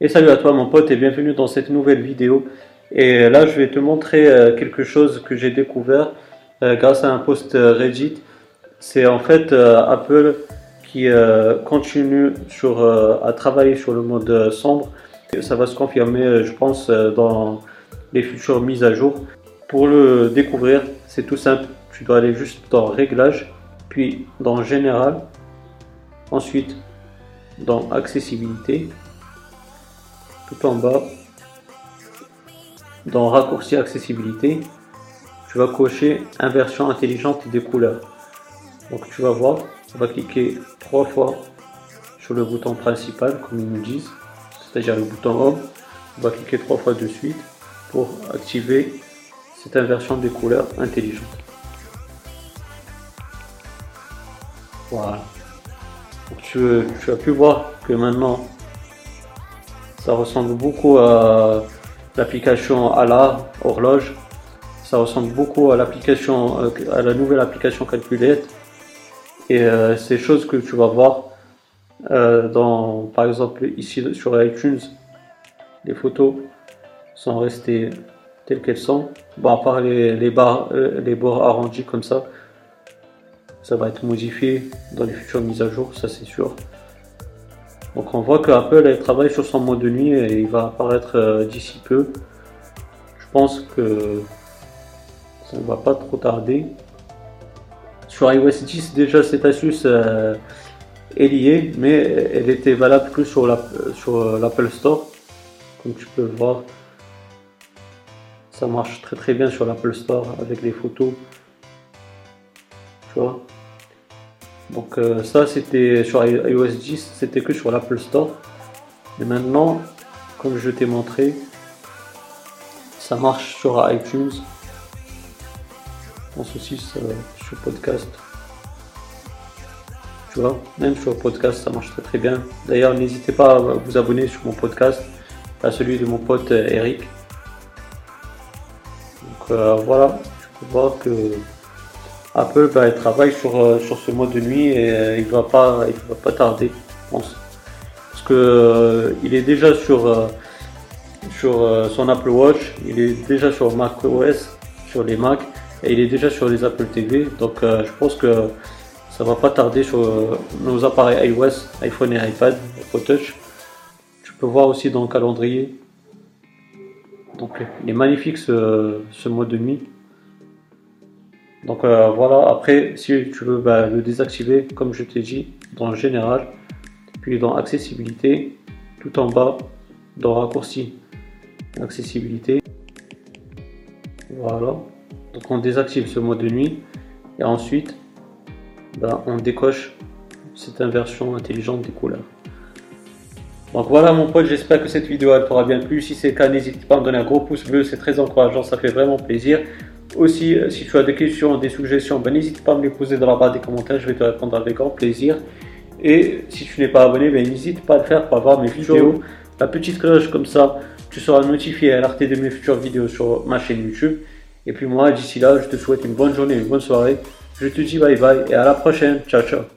Et salut à toi mon pote et bienvenue dans cette nouvelle vidéo. Et là je vais te montrer euh, quelque chose que j'ai découvert euh, grâce à un post Reddit. C'est en fait euh, Apple qui continue à travailler sur le mode sombre. Ça va se confirmer je pense dans les futures mises à jour. Pour le découvrir c'est tout simple. Tu dois aller juste dans Réglages, puis dans Général, ensuite dans Accessibilité tout en bas, dans raccourci accessibilité, tu vas cocher inversion intelligente des couleurs. Donc tu vas voir, on va cliquer trois fois sur le bouton principal, comme ils nous disent, c'est-à-dire le bouton Home. On va cliquer trois fois de suite pour activer cette inversion des couleurs intelligente. Voilà. tu, tu as pu voir que maintenant ça ressemble beaucoup à l'application ALA, horloge. Ça ressemble beaucoup à l'application, euh, à la nouvelle application Calculate. Et euh, ces choses que tu vas voir euh, dans, par exemple, ici sur iTunes, les photos sont restées telles qu'elles sont. Bon, à part les, barres, les bords arrondis comme ça, ça va être modifié dans les futures mises à jour, ça c'est sûr. Donc on voit que Apple travaille sur son mode de nuit et il va apparaître euh, d'ici peu. Je pense que ça ne va pas trop tarder. Sur iOS 10 déjà cette astuce euh, est liée mais elle était valable que sur euh, l'Apple Store. Comme tu peux le voir, ça marche très très bien sur l'Apple Store avec les photos. Donc euh, ça c'était sur iOS 10, c'était que sur l'Apple Store. Et maintenant, comme je t'ai montré, ça marche sur iTunes. Je pense aussi sur podcast. Tu vois, même sur podcast ça marche très très bien. D'ailleurs n'hésitez pas à vous abonner sur mon podcast, à celui de mon pote euh, Eric. Donc euh, voilà, tu peux voir que Apple bah, travaille sur, euh, ce mode de nuit et euh, il va va pas tarder, je pense. Parce que euh, il est déjà sur son Apple Watch, il est déjà sur Mac OS, sur les Mac et il est déjà sur les Apple TV. Donc je pense que ça va pas tarder sur nos appareils iOS, iPhone et iPad, Apple Touch. Tu peux voir aussi dans le calendrier. Donc il est magnifique ce, ce mode de nuit. Donc euh, voilà, après si tu veux bah, le désactiver, comme je t'ai dit, dans général, puis dans accessibilité, tout en bas, dans raccourci, accessibilité. Voilà, donc on désactive ce mode de nuit et ensuite bah, on décoche cette inversion intelligente des couleurs. Donc voilà mon pote, j'espère que cette vidéo elle t'aura bien plu. Si c'est le cas, n'hésite pas à me donner un gros pouce bleu, c'est très encourageant, ça fait vraiment plaisir. Aussi, euh, si tu as des questions, des suggestions, ben, n'hésite pas à me les poser dans la barre des commentaires, je vais te répondre avec grand plaisir. Et si tu n'es pas abonné, ben, n'hésite pas à le faire pour avoir mes vidéos. La petite cloche comme ça, tu seras notifié à l'arrêt de mes futures vidéos sur ma chaîne YouTube. Et puis moi, d'ici là, je te souhaite une bonne journée, une bonne soirée. Je te dis bye bye et à la prochaine. Ciao, ciao.